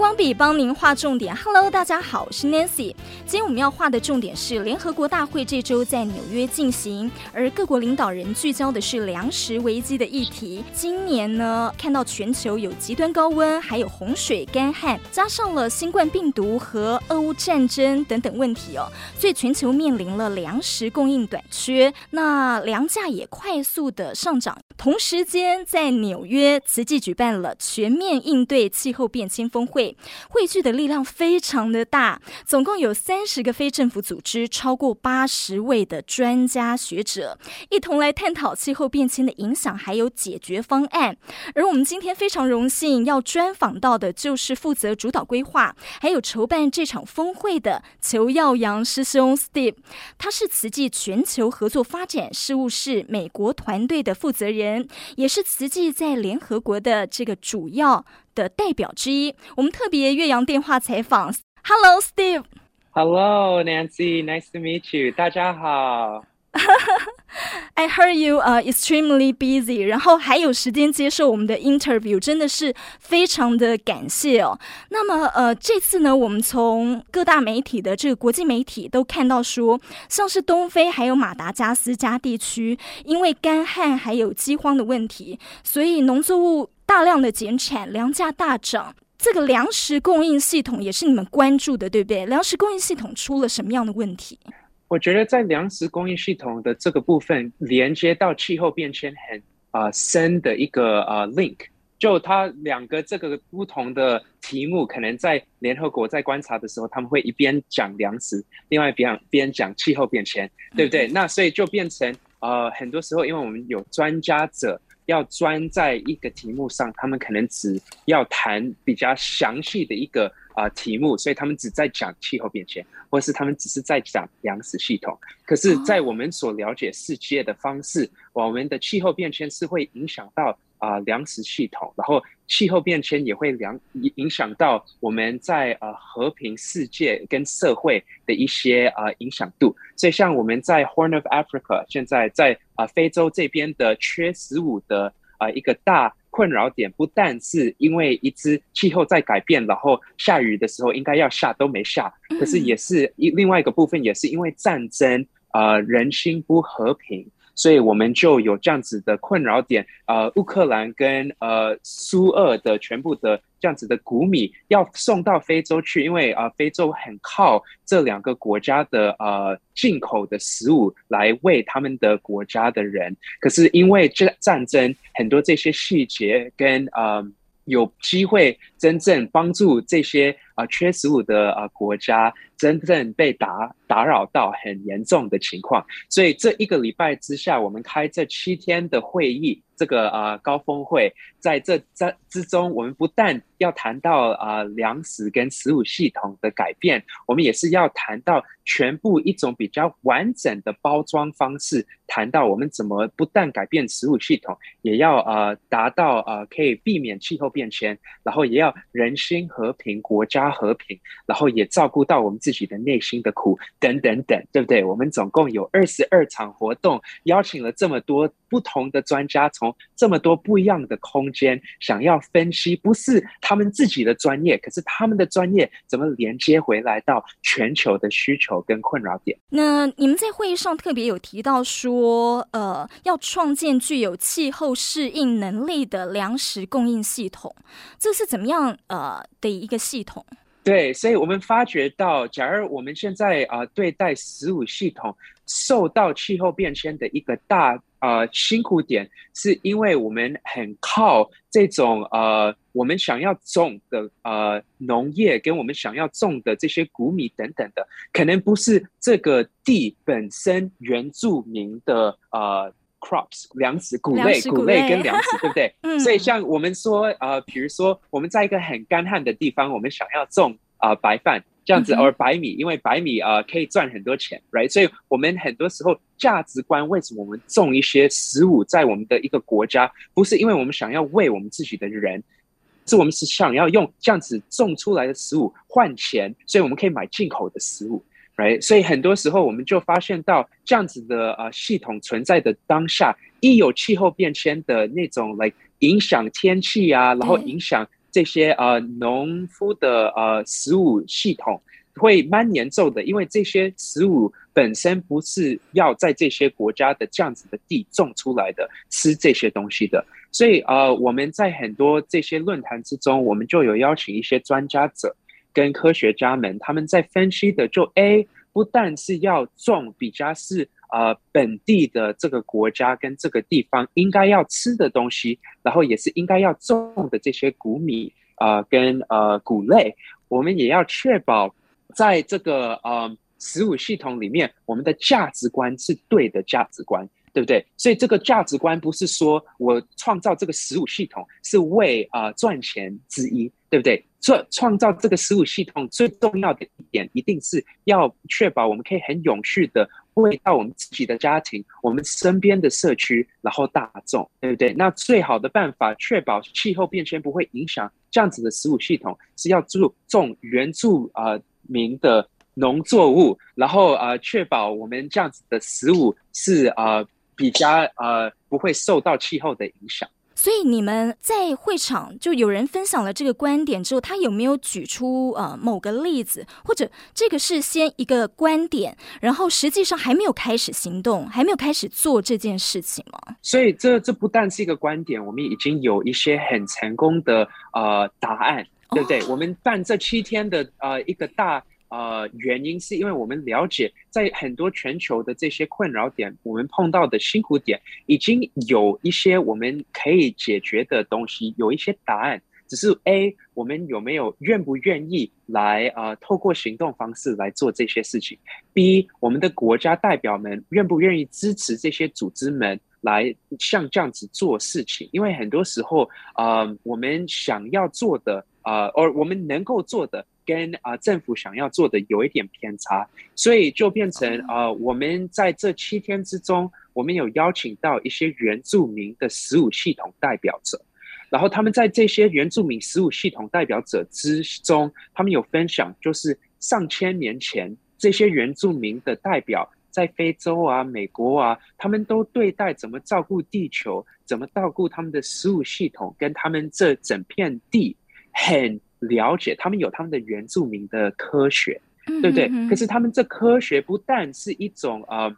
光笔帮您画重点。Hello，大家好，我是 Nancy。今天我们要画的重点是联合国大会这周在纽约进行，而各国领导人聚焦的是粮食危机的议题。今年呢，看到全球有极端高温，还有洪水、干旱，加上了新冠病毒和俄乌战争等等问题哦，所以全球面临了粮食供应短缺，那粮价也快速的上涨。同时间，在纽约，慈济举办了全面应对气候变迁峰会，汇聚的力量非常的大，总共有三十个非政府组织，超过八十位的专家学者，一同来探讨气候变迁的影响，还有解决方案。而我们今天非常荣幸要专访到的，就是负责主导规划，还有筹办这场峰会的裘耀阳师兄 Steve，他是慈济全球合作发展事务室美国团队的负责人。也是慈济在联合国的这个主要的代表之一。我们特别岳阳电话采访。Hello, Steve. Hello, Nancy. Nice to meet you. 大家好。I heard you are extremely busy，然后还有时间接受我们的 interview，真的是非常的感谢哦。那么呃，这次呢，我们从各大媒体的这个国际媒体都看到说，像是东非还有马达加斯加地区，因为干旱还有饥荒的问题，所以农作物大量的减产，粮价大涨。这个粮食供应系统也是你们关注的，对不对？粮食供应系统出了什么样的问题？我觉得在粮食供应系统的这个部分，连接到气候变迁很啊、呃、深的一个啊、呃、link，就它两个这个不同的题目，可能在联合国在观察的时候，他们会一边讲粮食，另外一边边讲气候变迁，对不对？嗯、那所以就变成呃很多时候，因为我们有专家者要专在一个题目上，他们可能只要谈比较详细的一个。啊、呃，题目，所以他们只在讲气候变迁，或是他们只是在讲粮食系统。可是，在我们所了解世界的方式，哦、我们的气候变迁是会影响到啊、呃、粮食系统，然后气候变迁也会影影响到我们在呃和平世界跟社会的一些啊、呃、影响度。所以，像我们在 Horn of Africa，现在在啊、呃、非洲这边的缺食物的啊、呃、一个大。困扰点不但是因为一只气候在改变，然后下雨的时候应该要下都没下，可是也是一另外一个部分，也是因为战争，呃，人心不和平。所以我们就有这样子的困扰点，呃，乌克兰跟呃苏俄的全部的这样子的谷米要送到非洲去，因为啊、呃，非洲很靠这两个国家的呃进口的食物来喂他们的国家的人，可是因为这战争，很多这些细节跟呃。有机会真正帮助这些啊、缺食物的啊、国家真正被打打扰到很严重的情况，所以这一个礼拜之下，我们开这七天的会议。这个啊、高峰会在这在之中，我们不但要谈到啊、粮食跟食物系统的改变，我们也是要谈到全部一种比较完整的包装方式，谈到我们怎么不但改变食物系统，也要呃达到呃可以避免气候变迁，然后也要人心和平、国家和平，然后也照顾到我们自己的内心的苦等等等，对不对？我们总共有二十二场活动，邀请了这么多不同的专家从这么多不一样的空间，想要分析，不是他们自己的专业，可是他们的专业怎么连接回来到全球的需求跟困扰点？那你们在会议上特别有提到说，呃，要创建具有气候适应能力的粮食供应系统，这是怎么样呃的一个系统？对，所以我们发觉到，假如我们现在啊、呃、对待食物系统受到气候变迁的一个大。呃，辛苦点是因为我们很靠这种呃，我们想要种的呃农业跟我们想要种的这些谷米等等的，可能不是这个地本身原住民的呃 crops 粮食谷类谷类跟粮食，对不对？嗯。所以像我们说呃，比如说我们在一个很干旱的地方，我们想要种啊、呃、白饭。这样子，而白米，因为白米啊、呃、可以赚很多钱，right？所以我们很多时候价值观，为什么我们种一些食物在我们的一个国家，不是因为我们想要喂我们自己的人，是我们是想要用这样子种出来的食物换钱，所以我们可以买进口的食物，right？所以很多时候我们就发现到这样子的呃系统存在的当下，一有气候变迁的那种来影响天气啊，然后影响。这些呃农夫的呃食物系统会蛮严重的，因为这些食物本身不是要在这些国家的这样子的地种出来的，吃这些东西的。所以呃，我们在很多这些论坛之中，我们就有邀请一些专家者跟科学家们，他们在分析的就 A，不但是要种比较是。呃，本地的这个国家跟这个地方应该要吃的东西，然后也是应该要种的这些谷米啊、呃，跟呃谷类，我们也要确保在这个呃食物系统里面，我们的价值观是对的价值观，对不对？所以这个价值观不是说我创造这个食物系统是为啊、呃、赚钱之一，对不对？创创造这个食物系统最重要的一点，一定是要确保我们可以很永续的。为到我们自己的家庭，我们身边的社区，然后大众，对不对？那最好的办法，确保气候变迁不会影响这样子的食物系统，是要注重原住呃民的农作物，然后呃确保我们这样子的食物是呃比较呃不会受到气候的影响。所以你们在会场就有人分享了这个观点之后，他有没有举出呃某个例子，或者这个是先一个观点，然后实际上还没有开始行动，还没有开始做这件事情吗？所以这这不但是一个观点，我们已经有一些很成功的呃答案，对不对？哦、我们办这七天的呃一个大。呃，原因是因为我们了解，在很多全球的这些困扰点，我们碰到的辛苦点，已经有一些我们可以解决的东西，有一些答案。只是 A，我们有没有愿不愿意来呃，透过行动方式来做这些事情？B，我们的国家代表们愿不愿意支持这些组织们来像这样子做事情？因为很多时候，呃，我们想要做的，呃，而我们能够做的。跟啊、呃、政府想要做的有一点偏差，所以就变成呃我们在这七天之中，我们有邀请到一些原住民的十五系统代表者，然后他们在这些原住民十五系统代表者之中，他们有分享，就是上千年前这些原住民的代表在非洲啊、美国啊，他们都对待怎么照顾地球，怎么照顾他们的食物系统，跟他们这整片地很。了解，他们有他们的原住民的科学，对不对？可是他们这科学不但是一种呃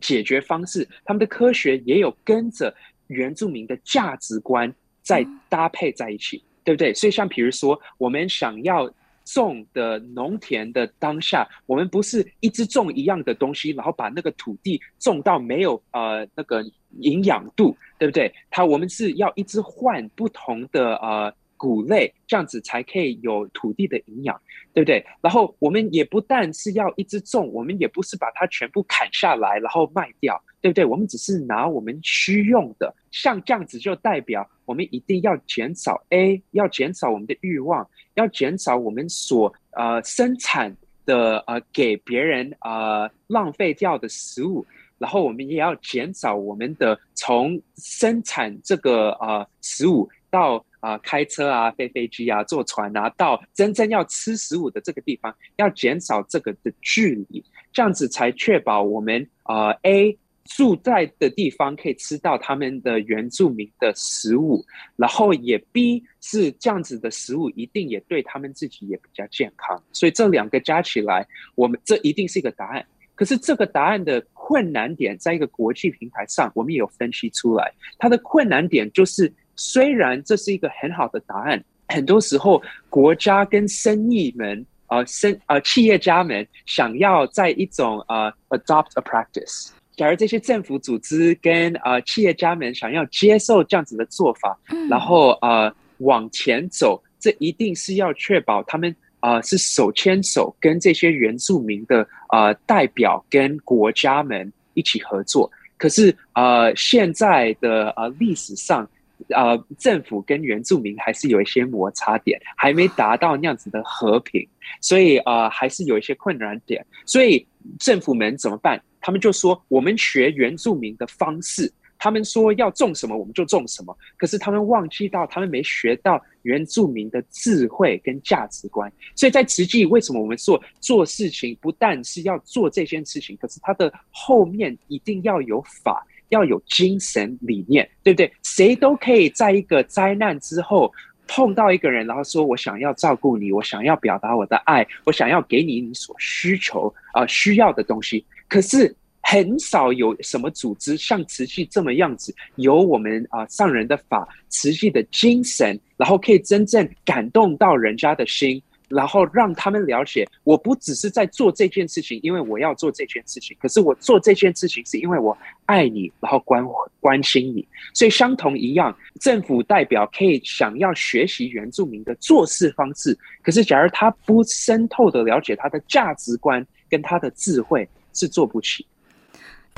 解决方式，他们的科学也有跟着原住民的价值观在搭配在一起，嗯、对不对？所以像比如说，我们想要种的农田的当下，我们不是一直种一样的东西，然后把那个土地种到没有呃那个营养度，对不对？它我们是要一直换不同的呃。谷类这样子才可以有土地的营养，对不对？然后我们也不但是要一直种，我们也不是把它全部砍下来然后卖掉，对不对？我们只是拿我们需用的，像这样子就代表我们一定要减少 A，要减少我们的欲望，要减少我们所呃生产的呃给别人呃浪费掉的食物，然后我们也要减少我们的从生产这个呃食物到。啊、开车啊，飞飞机啊，坐船啊，到真正要吃食物的这个地方，要减少这个的距离，这样子才确保我们啊、呃、A 住在的地方可以吃到他们的原住民的食物，然后也 B 是这样子的食物一定也对他们自己也比较健康，所以这两个加起来，我们这一定是一个答案。可是这个答案的困难点，在一个国际平台上，我们也有分析出来，它的困难点就是。虽然这是一个很好的答案，很多时候国家跟生意们，呃，生呃企业家们想要在一种呃 adopt a practice，假如这些政府组织跟呃企业家们想要接受这样子的做法，然后呃往前走，这一定是要确保他们呃是手牵手跟这些原住民的呃代表跟国家们一起合作。可是呃现在的呃历史上。呃，政府跟原住民还是有一些摩擦点，还没达到那样子的和平，所以呃，还是有一些困难点。所以政府们怎么办？他们就说我们学原住民的方式，他们说要种什么我们就种什么。可是他们忘记到，他们没学到原住民的智慧跟价值观。所以在实际为什么我们做做事情，不但是要做这件事情，可是它的后面一定要有法。要有精神理念，对不对？谁都可以在一个灾难之后碰到一个人，然后说我想要照顾你，我想要表达我的爱，我想要给你你所需求啊、需要的东西，可是。很少有什么组织像慈济这么样子，有我们啊上人的法，慈济的精神，然后可以真正感动到人家的心，然后让他们了解，我不只是在做这件事情，因为我要做这件事情，可是我做这件事情是因为我爱你，然后关关心你，所以相同一样，政府代表可以想要学习原住民的做事方式，可是假如他不深透的了解他的价值观跟他的智慧，是做不起。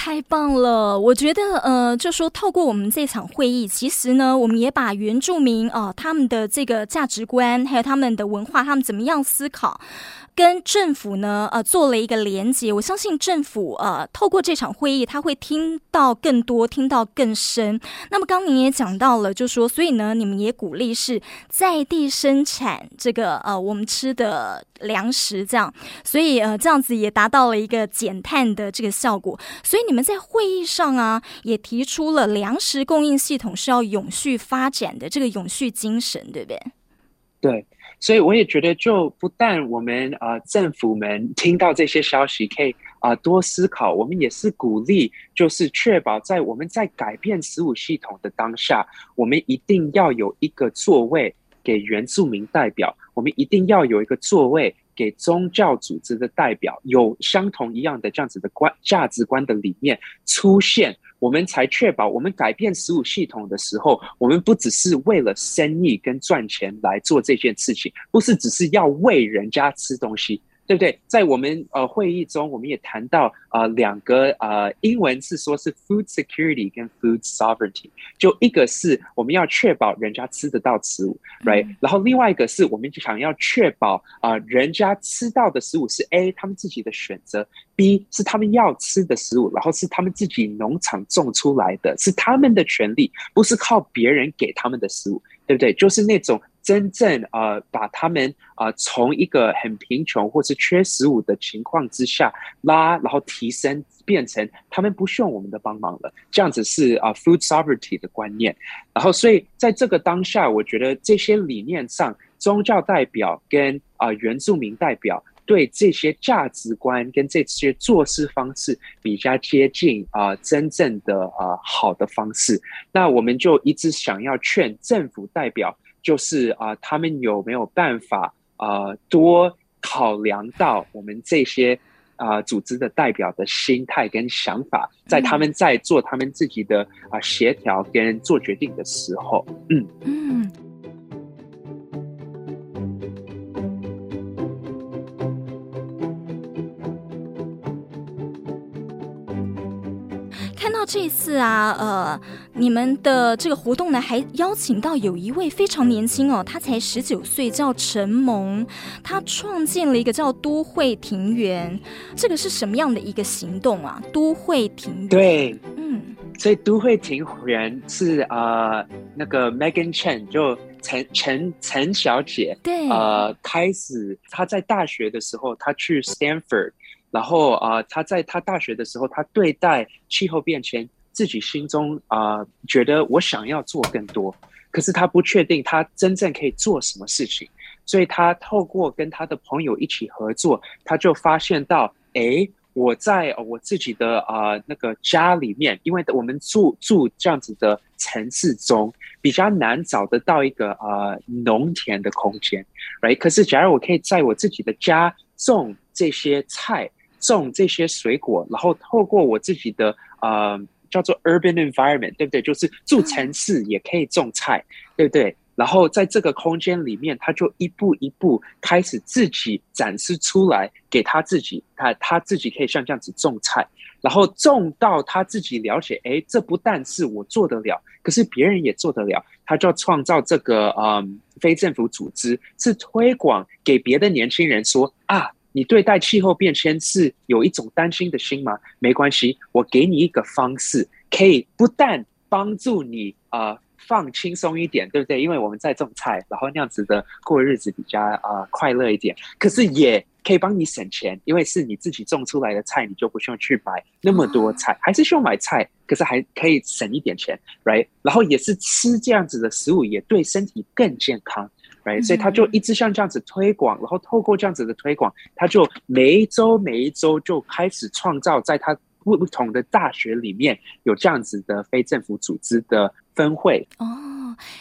太棒了！我觉得，呃，就说透过我们这场会议，其实呢，我们也把原住民啊、他们的这个价值观，还有他们的文化，他们怎么样思考。跟政府呢，呃，做了一个连接。我相信政府，呃，透过这场会议，他会听到更多，听到更深。那么，刚您也讲到了，就说，所以呢，你们也鼓励是在地生产这个，呃，我们吃的粮食，这样，所以，呃，这样子也达到了一个减碳的这个效果。所以，你你们在会议上啊，也提出了粮食供应系统是要永续发展的这个永续精神，对不对？对。所以我也觉得，就不但我们啊、政府们听到这些消息，可以啊、多思考。我们也是鼓励，就是确保在我们在改变食物系统的当下，我们一定要有一个座位给原住民代表，我们一定要有一个座位给宗教组织的代表，有相同一样的这样子的观价值观的理念出现。我们才确保，我们改变食物系统的时候，我们不只是为了生意跟赚钱来做这件事情，不是只是要喂人家吃东西。对不对？在我们呃会议中，我们也谈到呃两个呃英文是说是 food security 跟 food sovereignty，就一个是我们要确保人家吃得到食物，right？然后另外一个是我们想要确保啊、呃、人家吃到的食物是 A 他们自己的选择，B 是他们要吃的食物，然后是他们自己农场种出来的，是他们的权利，不是靠别人给他们的食物，对不对？就是那种。真正呃，把他们呃从一个很贫穷或是缺食物的情况之下拉，然后提升变成他们不需要我们的帮忙了，这样子是啊、food sovereignty 的观念。然后，所以在这个当下，我觉得这些理念上，宗教代表跟啊、原住民代表对这些价值观跟这些做事方式比较接近啊、真正的啊、好的方式。那我们就一直想要劝政府代表。就是啊、他们有没有办法啊、多考量到我们这些啊、组织的代表的心态跟想法，在他们在做他们自己的啊、协调跟做决定的时候，嗯嗯。这次啊，呃，你们的这个活动呢，还邀请到有一位非常年轻哦，他才十九岁，叫陈萌，他创建了一个叫都会庭园，这个是什么样的一个行动啊？都会庭园，对，嗯，所以都会庭园是啊、呃，那个 Megan Chen 就陈陈陈小姐，对，呃，开始她在大学的时候，她去 Stanford。然后啊、他在他大学的时候，他对待气候变迁，自己心中啊、觉得我想要做更多，可是他不确定他真正可以做什么事情，所以他透过跟他的朋友一起合作，他就发现到，哎，我在我自己的啊、那个家里面，因为我们住住这样子的城市中，比较难找得到一个啊、呃、农田的空间，right？可是假如我可以在我自己的家种这些菜。种这些水果，然后透过我自己的呃叫做 urban environment，对不对？就是住城市也可以种菜，对不对？然后在这个空间里面，他就一步一步开始自己展示出来，给他自己，他他自己可以像这样子种菜，然后种到他自己了解，哎，这不但是我做得了，可是别人也做得了，他就要创造这个嗯非政府组织，是推广给别的年轻人说啊。你对待气候变迁是有一种担心的心吗？没关系，我给你一个方式，可以不但帮助你啊、呃、放轻松一点，对不对？因为我们在种菜，然后那样子的过日子比较啊、呃、快乐一点。可是也可以帮你省钱，因为是你自己种出来的菜，你就不需要去买那么多菜，还是需要买菜，可是还可以省一点钱，right？然后也是吃这样子的食物，也对身体更健康，right？所以他就一直像这样子推广，然后透过这样子的推广，他就每一周每一周就开始创造在他。不不同的大学里面有这样子的非政府组织的分会哦，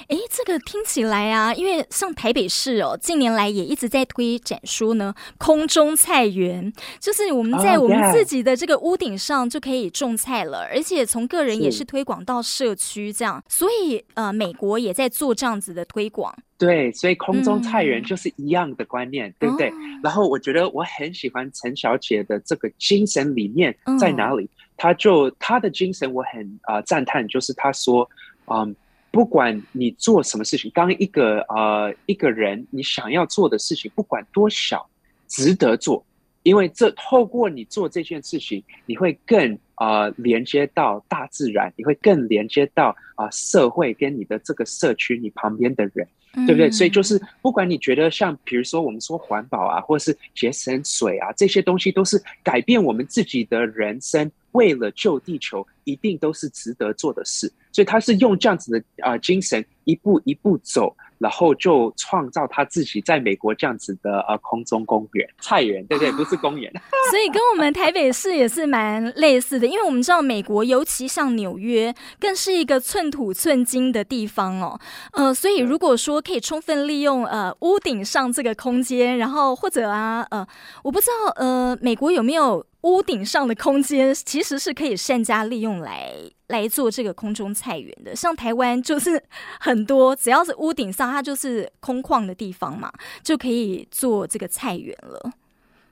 哎，这个听起来啊，因为像台北市哦，近年来也一直在推展出呢，空中菜园，就是我们在我们自己的这个屋顶上就可以种菜了，oh. 而且从个人也是推广到社区这样，所以呃，美国也在做这样子的推广。对，所以空中菜园就是一样的观念，嗯、对不对？哦、然后我觉得我很喜欢陈小姐的这个精神理念在哪里？她、嗯、就她的精神我很啊、呃、赞叹，就是她说，嗯，不管你做什么事情，当一个呃一个人你想要做的事情，不管多小，值得做，因为这透过你做这件事情，你会更啊、呃、连接到大自然，你会更连接到啊、呃、社会跟你的这个社区，你旁边的人。对不对？所以就是，不管你觉得像，比如说我们说环保啊，或是节省水啊，这些东西都是改变我们自己的人生，为了救地球，一定都是值得做的事。所以他是用这样子的啊、精神，一步一步走。然后就创造他自己在美国这样子的呃空中公园菜园，对不对？不是公园，所以跟我们台北市也是蛮类似的。因为我们知道美国，尤其像纽约，更是一个寸土寸金的地方哦。呃，所以如果说可以充分利用呃屋顶上这个空间，然后或者啊呃，我不知道呃美国有没有。屋顶上的空间其实是可以善加利用来来做这个空中菜园的，像台湾就是很多，只要是屋顶上，它就是空旷的地方嘛，就可以做这个菜园了。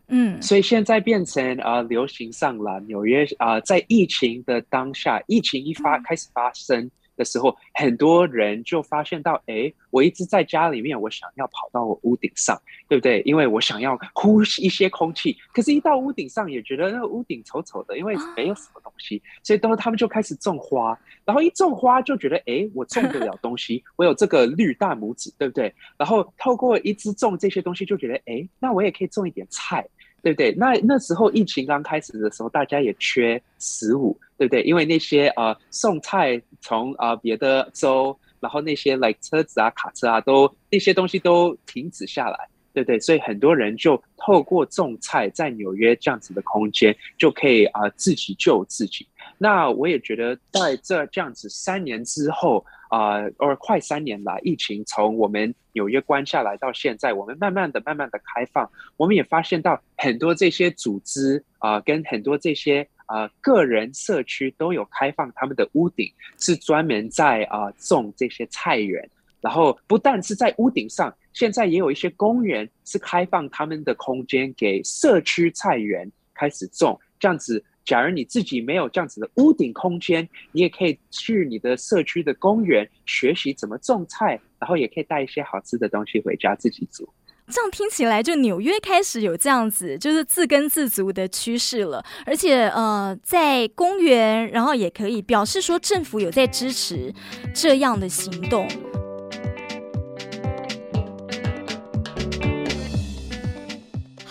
嗯，所以现在变成啊、呃、流行上了，纽约啊、呃，在疫情的当下，疫情一发、嗯、开始发生。的时候，很多人就发现到，哎，我一直在家里面，我想要跑到我屋顶上，对不对？因为我想要呼吸一些空气。可是，一到屋顶上，也觉得那个屋顶丑丑的，因为没有什么东西。所以，当时他们就开始种花，然后一种花就觉得，哎，我种得了东西，我有这个绿大拇指，对不对？然后透过一直种这些东西，就觉得，哎，那我也可以种一点菜。对不对？那那时候疫情刚开始的时候，大家也缺食物，对不对？因为那些呃送菜从啊、呃、别的州，然后那些 like 车子啊、卡车啊，都那些东西都停止下来，对不对？所以很多人就透过种菜，在纽约这样子的空间，就可以啊、自己救自己。那我也觉得，在这这样子三年之后。啊，呃，快三年来，疫情从我们纽约关下来到现在，我们慢慢的、慢慢的开放，我们也发现到很多这些组织啊，跟很多这些啊，个人社区都有开放他们的屋顶，是专门在啊，种这些菜园。然后不但是在屋顶上，现在也有一些公园是开放他们的空间给社区菜园开始种，这样子。假如你自己没有这样子的屋顶空间，你也可以去你的社区的公园学习怎么种菜，然后也可以带一些好吃的东西回家自己煮。这样听起来，就纽约开始有这样子，就是自耕自足的趋势了。而且呃，在公园，然后也可以表示说政府有在支持这样的行动。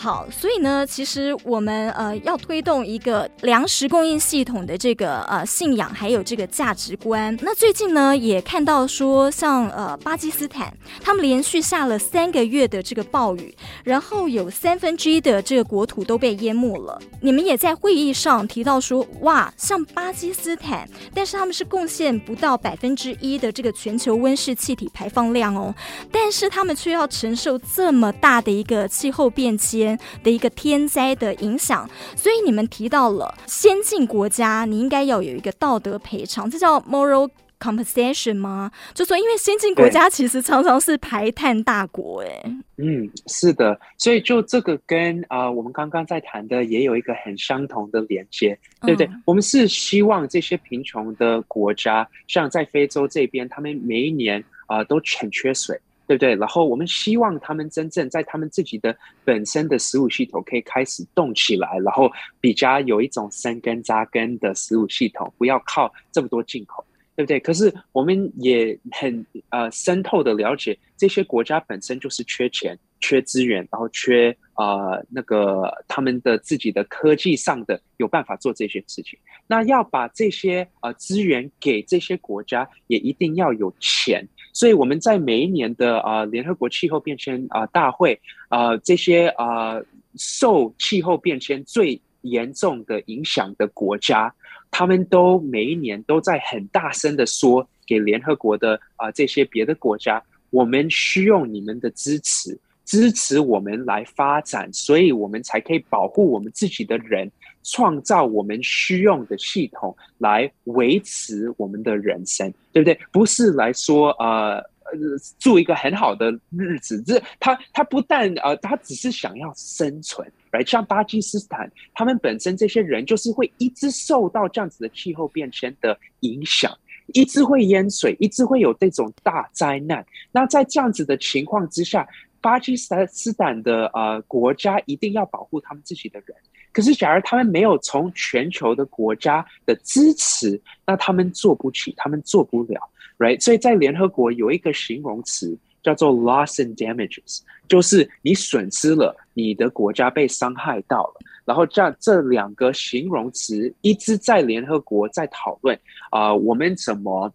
好，所以呢，其实我们呃要推动一个粮食供应系统的这个呃信仰，还有这个价值观。那最近呢，也看到说，像呃巴基斯坦，他们连续下了三个月的这个暴雨，然后有三分之一的这个国土都被淹没了。你们也在会议上提到说，哇，像巴基斯坦，但是他们是贡献不到百分之一的这个全球温室气体排放量哦，但是他们却要承受这么大的一个气候变迁。的一个天灾的影响，所以你们提到了先进国家，你应该要有一个道德赔偿，这叫 moral compensation 吗？就说因为先进国家其实常常是排碳大国，哎，嗯，是的，所以就这个跟啊、呃，我们刚刚在谈的也有一个很相同的连接，对不对？嗯、我们是希望这些贫穷的国家，像在非洲这边，他们每一年啊、呃、都很缺水。对不对？然后我们希望他们真正在他们自己的本身的食物系统可以开始动起来，然后比较有一种生根扎根的食物系统，不要靠这么多进口。对不对？可是我们也很呃深透的了解，这些国家本身就是缺钱、缺资源，然后缺呃那个他们的自己的科技上的有办法做这些事情。那要把这些呃资源给这些国家，也一定要有钱。所以我们在每一年的呃联合国气候变迁啊、大会啊、这些啊、受气候变迁最严重的影响的国家。他们都每一年都在很大声的说给联合国的啊、这些别的国家，我们需要你们的支持，支持我们来发展，所以我们才可以保护我们自己的人，创造我们需用的系统来维持我们的人生，对不对？不是来说呃。呃，住一个很好的日子，这他他不但呃，他只是想要生存来像巴基斯坦，他们本身这些人就是会一直受到这样子的气候变迁的影响，一直会淹水，一直会有这种大灾难。那在这样子的情况之下，巴基斯坦的呃国家一定要保护他们自己的人。可是，假如他们没有从全球的国家的支持，那他们做不起，他们做不了。Right，所以在联合国有一个形容词叫做 loss and damages，就是你损失了，你的国家被伤害到了。然后这样这两个形容词一直在联合国在讨论啊、我们怎么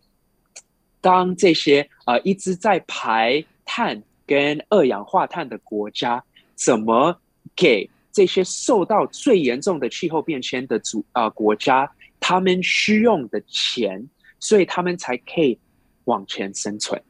当这些啊、一直在排碳跟二氧化碳的国家，怎么给这些受到最严重的气候变迁的主啊、呃、国家他们需用的钱，所以他们才可以。往前生存，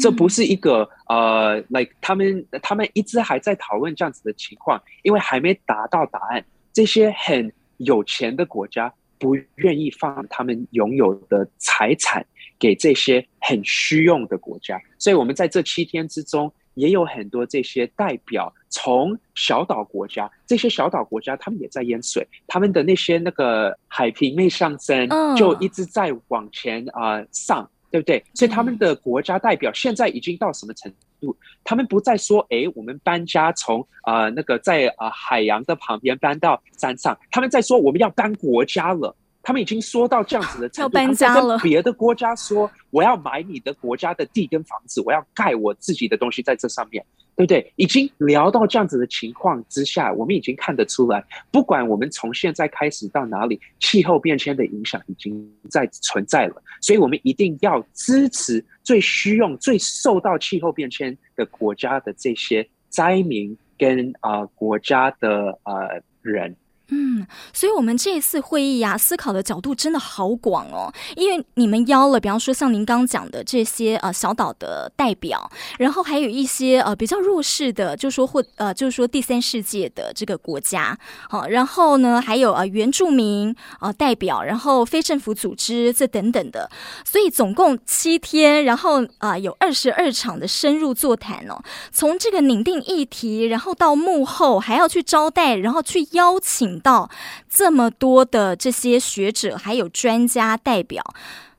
这不是一个呃，like 他们他们一直还在讨论这样子的情况，因为还没达到答案。这些很有钱的国家不愿意放他们拥有的财产给这些很需用的国家，所以我们在这七天之中也有很多这些代表从小岛国家，这些小岛国家他们也在淹水，他们的那些那个海平面上升就一直在往前啊、呃、上。对不对？所以他们的国家代表现在已经到什么程度？他们不再说：“哎，我们搬家从啊、呃、那个在啊、呃、海洋的旁边搬到山上。”他们在说：“我们要搬国家了。”他们已经说到这样子的程度，要搬家了。别的国家说：“我要买你的国家的地跟房子，我要盖我自己的东西在这上面。”对不对？已经聊到这样子的情况之下，我们已经看得出来，不管我们从现在开始到哪里，气候变迁的影响已经在存在了。所以，我们一定要支持最需用、最受到气候变迁的国家的这些灾民跟啊、呃、国家的呃人。嗯，所以，我们这一次会议呀、啊，思考的角度真的好广哦。因为你们邀了，比方说像您刚讲的这些呃小岛的代表，然后还有一些呃比较弱势的，就说或呃就是说第三世界的这个国家，好、然后呢还有呃原住民呃代表，然后非政府组织这等等的，所以总共七天，然后啊、有二十二场的深入座谈哦。从这个拟定议题，然后到幕后还要去招待，然后去邀请。到这么多的这些学者还有专家代表，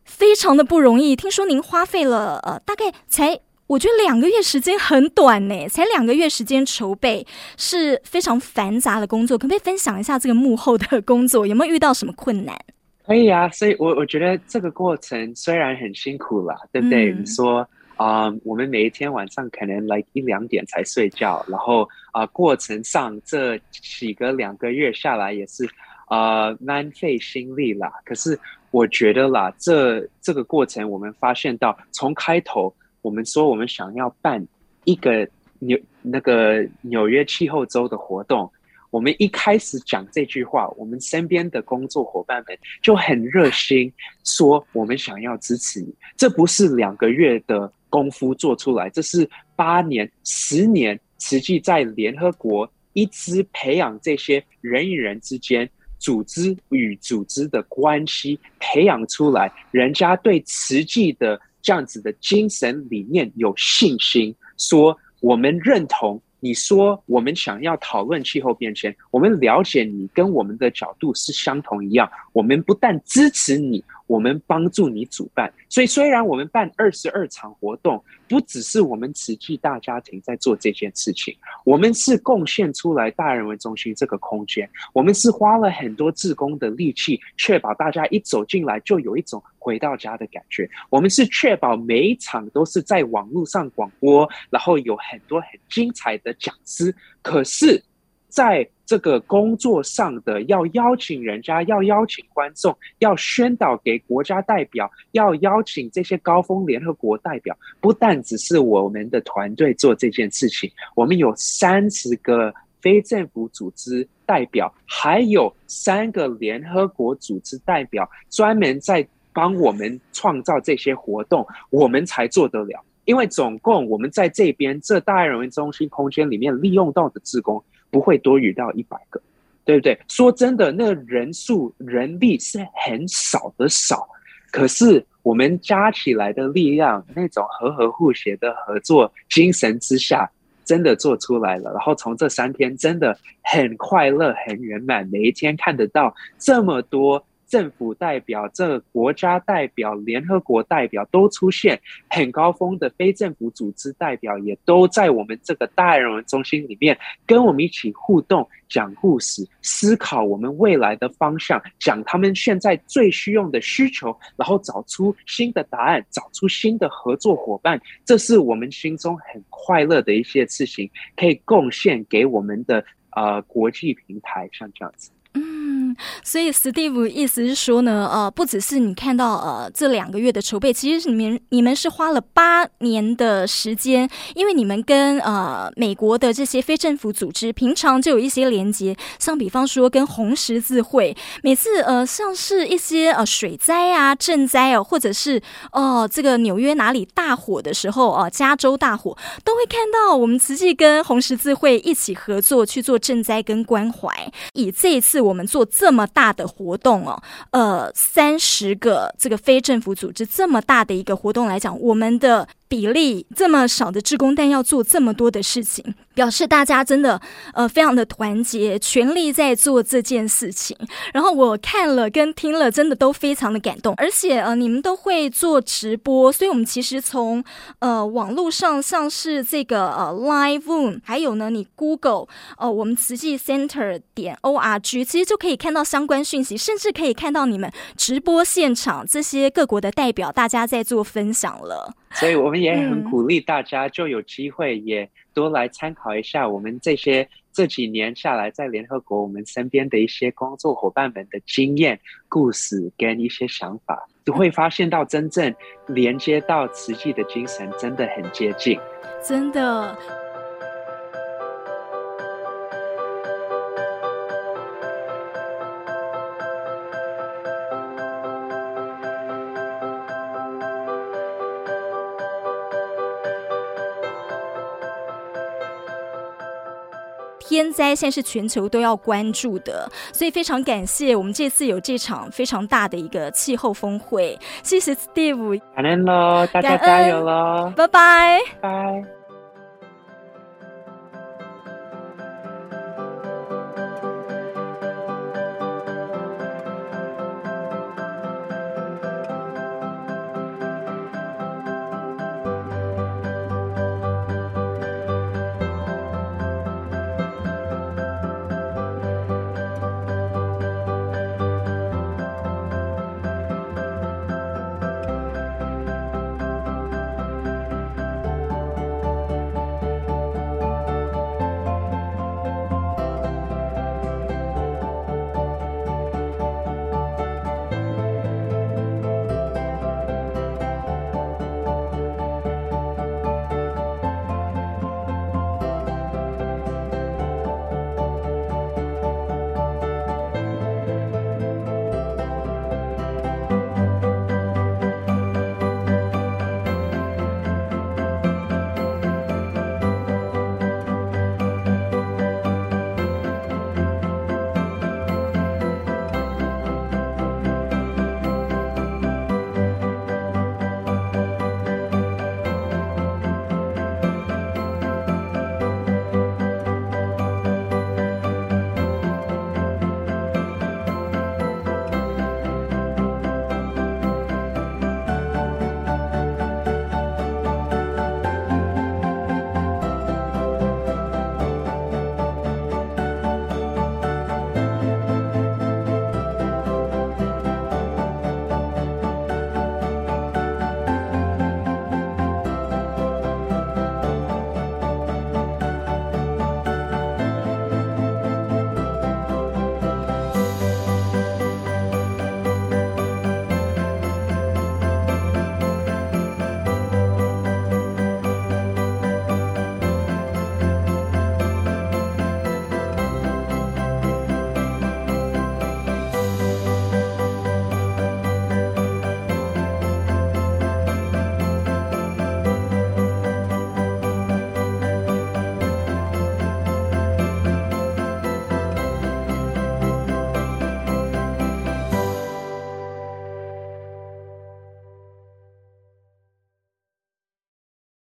非常的不容易。听说您花费了呃，大概才我觉得两个月时间很短呢，才两个月时间筹备是非常繁杂的工作。可不可以分享一下这个幕后的工作，有没有遇到什么困难？可以啊，所以我我觉得这个过程虽然很辛苦啦，对不对？嗯、你说。啊我们每一天晚上可能来一两点才睡觉，然后啊、过程上这几个两个月下来也是啊，蛮、费心力啦。可是我觉得啦，这这个过程我们发现到，从开头我们说我们想要办一个纽那个纽约气候周的活动，我们一开始讲这句话，我们身边的工作伙伴们就很热心说，我们想要支持你。这不是两个月的。功夫做出来，这是八年、十年，实际在联合国一直培养这些人与人之间、组织与组织的关系，培养出来，人家对实际的这样子的精神理念有信心，说我们认同。你说我们想要讨论气候变迁，我们了解你跟我们的角度是相同一样，我们不但支持你。我们帮助你主办。所以虽然我们办二十二场活动，不只是我们慈济大家庭在做这件事情，我们是贡献出来大人文中心这个空间，我们是花了很多志工的力气，确保大家一走进来就有一种回到家的感觉。我们是确保每一场都是在网络上广播，然后有很多很精彩的讲师。可是，在这个工作上的，要邀请人家，要邀请观众，要宣导给国家代表，要邀请这些高峰联合国代表，不但只是我们的团队做这件事情，我们有三十个非政府组织代表，还有三个联合国组织代表，专门在帮我们创造这些活动，我们才做得了。因为总共我们在这边这大爱人文中心空间里面利用到的职工。不会多余到一百个，对不对？说真的，那个人数人力是很少的少，可是我们加起来的力量，那种和和互协的合作精神之下，真的做出来了。然后从这三天真的很快乐、很圆满，每一天看得到这么多。政府代表、这国家代表、联合国代表都出现，很高峰的非政府组织代表也都在我们这个大爱人文中心里面跟我们一起互动、讲故事、思考我们未来的方向，讲他们现在最需要的需求，然后找出新的答案，找出新的合作伙伴。这是我们心中很快乐的一些事情，可以贡献给我们的呃国际平台，像这样子。所以，Steve 意思是说呢，呃，不只是你看到呃这两个月的筹备，其实你们你们是花了八年的时间，因为你们跟呃美国的这些非政府组织平常就有一些连接，像比方说跟红十字会，每次呃像是一些呃水灾啊、震灾哦，或者是哦、这个纽约哪里大火的时候哦、加州大火，都会看到我们慈济跟红十字会一起合作去做赈灾跟关怀。以这一次我们做。这么大的活动哦，呃，三十个这个非政府组织这么大的一个活动来讲，我们的。比例这么少的志工，但要做这么多的事情，表示大家真的呃非常的团结，全力在做这件事情。然后我看了跟听了，真的都非常的感动。而且呃你们都会做直播，所以我们其实从呃网络上像是这个呃 Live Room，还有呢你 Google 呃我们慈济 Center 点 org，其实就可以看到相关讯息，甚至可以看到你们直播现场这些各国的代表大家在做分享了。所以我们也很鼓励大家，就有机会也多来参考一下我们这些这几年下来在联合国我们身边的一些工作伙伴们的经验、故事跟一些想法，就会发现到真正连接到慈济的精神真的很接近，真的。天灾现在是全球都要关注的，所以非常感谢我们这次有这场非常大的一个气候峰会。谢谢 Steve，感恩喽，大家加油喽，拜拜，拜。